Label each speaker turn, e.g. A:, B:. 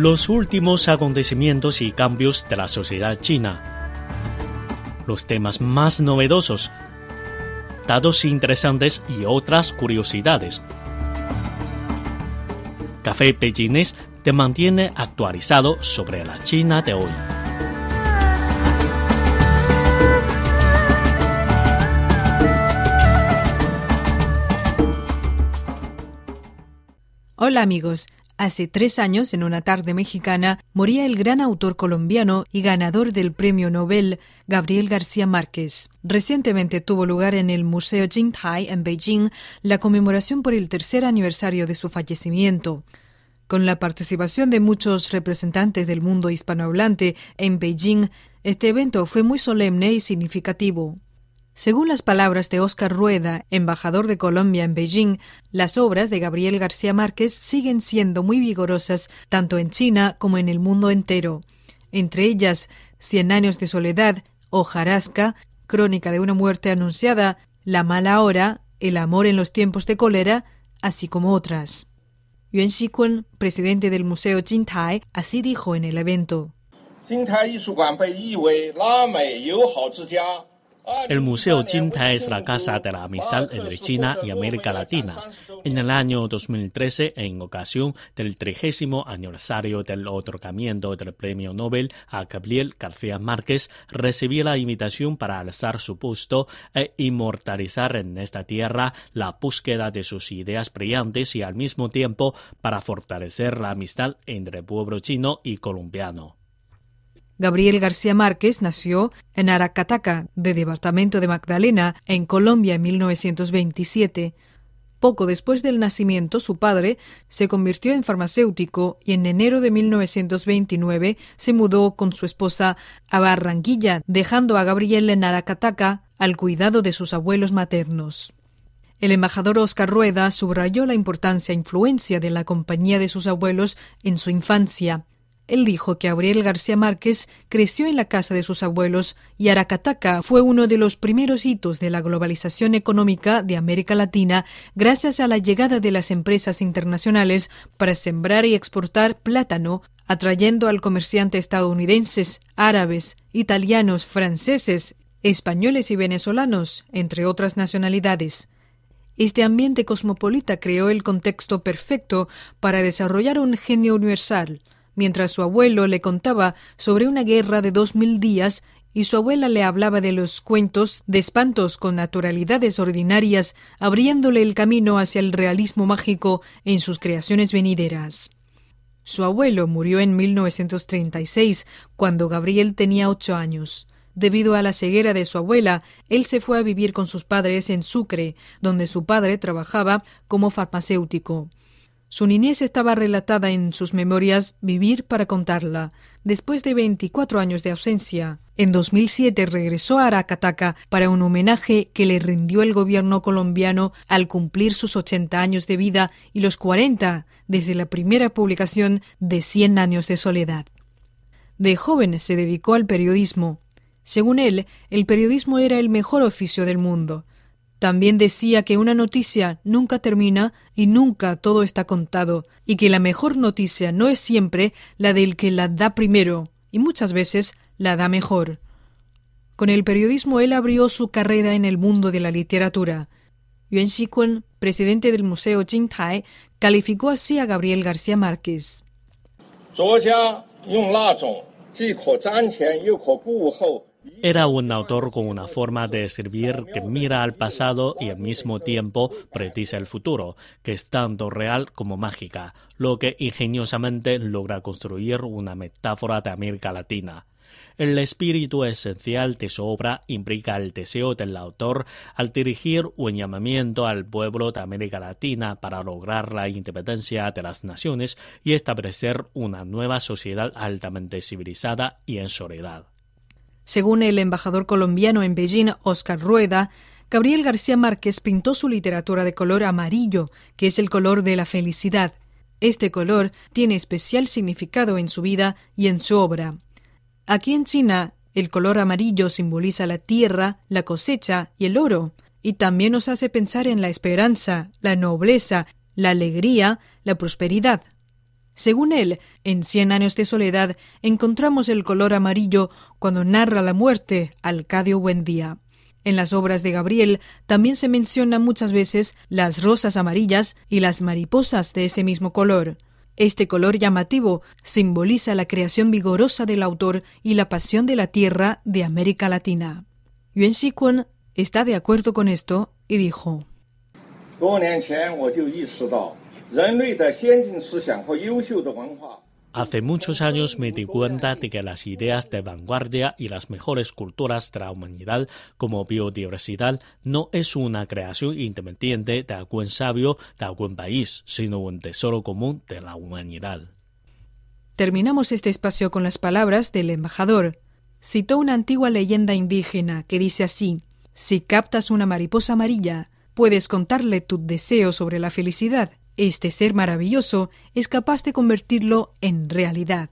A: los últimos acontecimientos y cambios de la sociedad china, los temas más novedosos, datos interesantes y otras curiosidades. Café Pekínés te mantiene actualizado sobre la China de hoy.
B: Hola amigos. Hace tres años, en una tarde mexicana, moría el gran autor colombiano y ganador del Premio Nobel, Gabriel García Márquez. Recientemente tuvo lugar en el Museo Jingtai, en Beijing, la conmemoración por el tercer aniversario de su fallecimiento. Con la participación de muchos representantes del mundo hispanohablante en Beijing, este evento fue muy solemne y significativo. Según las palabras de Óscar Rueda, embajador de Colombia en Beijing, las obras de Gabriel García Márquez siguen siendo muy vigorosas tanto en China como en el mundo entero. Entre ellas, Cien años de soledad, Hojarasca, Crónica de una muerte anunciada, La mala hora, El amor en los tiempos de cólera, así como otras. Yuan Xikun, presidente del Museo Jintai, así dijo en el evento.
A: El Museo Jintai es la casa de la amistad entre China y América Latina. En el año 2013, en ocasión del trigésimo aniversario del otorgamiento del Premio Nobel a Gabriel García Márquez, recibí la invitación para alzar su busto e inmortalizar en esta tierra la búsqueda de sus ideas brillantes y al mismo tiempo para fortalecer la amistad entre el pueblo chino y colombiano.
B: Gabriel García Márquez nació en Aracataca, de departamento de Magdalena, en Colombia en 1927. Poco después del nacimiento, su padre se convirtió en farmacéutico y en enero de 1929 se mudó con su esposa a Barranquilla, dejando a Gabriel en Aracataca al cuidado de sus abuelos maternos. El embajador Oscar Rueda subrayó la importancia e influencia de la compañía de sus abuelos en su infancia. Él dijo que Gabriel García Márquez creció en la casa de sus abuelos y Aracataca fue uno de los primeros hitos de la globalización económica de América Latina gracias a la llegada de las empresas internacionales para sembrar y exportar plátano, atrayendo al comerciante estadounidenses, árabes, italianos, franceses, españoles y venezolanos, entre otras nacionalidades. Este ambiente cosmopolita creó el contexto perfecto para desarrollar un genio universal, mientras su abuelo le contaba sobre una guerra de dos mil días y su abuela le hablaba de los cuentos de espantos con naturalidades ordinarias, abriéndole el camino hacia el realismo mágico en sus creaciones venideras. Su abuelo murió en 1936, cuando Gabriel tenía ocho años. Debido a la ceguera de su abuela, él se fue a vivir con sus padres en Sucre, donde su padre trabajaba como farmacéutico. Su niñez estaba relatada en sus memorias Vivir para contarla. Después de 24 años de ausencia, en 2007 regresó a Aracataca para un homenaje que le rindió el gobierno colombiano al cumplir sus 80 años de vida y los 40 desde la primera publicación de Cien años de soledad. De joven se dedicó al periodismo. Según él, el periodismo era el mejor oficio del mundo. También decía que una noticia nunca termina y nunca todo está contado, y que la mejor noticia no es siempre la del que la da primero, y muchas veces la da mejor. Con el periodismo él abrió su carrera en el mundo de la literatura. Yuan Xikun, presidente del Museo Jingtai, calificó así a Gabriel García Márquez.
A: Era un autor con una forma de escribir que mira al pasado y al mismo tiempo predice el futuro, que es tanto real como mágica, lo que ingeniosamente logra construir una metáfora de América Latina. El espíritu esencial de su obra implica el deseo del autor al dirigir un llamamiento al pueblo de América Latina para lograr la independencia de las naciones y establecer una nueva sociedad altamente civilizada y en soledad.
B: Según el embajador colombiano en Beijing, Oscar Rueda, Gabriel García Márquez pintó su literatura de color amarillo, que es el color de la felicidad. Este color tiene especial significado en su vida y en su obra. Aquí en China, el color amarillo simboliza la tierra, la cosecha y el oro, y también nos hace pensar en la esperanza, la nobleza, la alegría, la prosperidad. Según él, en Cien años de soledad encontramos el color amarillo cuando narra la muerte al Cadio Buendía. En las obras de Gabriel también se menciona muchas veces las rosas amarillas y las mariposas de ese mismo color. Este color llamativo simboliza la creación vigorosa del autor y la pasión de la tierra de América Latina. Yuan Xikun está de acuerdo con esto y dijo:
A: Hace muchos años me di cuenta de que las ideas de vanguardia y las mejores culturas de la humanidad como biodiversidad no es una creación independiente de algún sabio de algún país, sino un tesoro común de la humanidad.
B: Terminamos este espacio con las palabras del embajador. Citó una antigua leyenda indígena que dice así, Si captas una mariposa amarilla, puedes contarle tu deseo sobre la felicidad este ser maravilloso es capaz de convertirlo en realidad.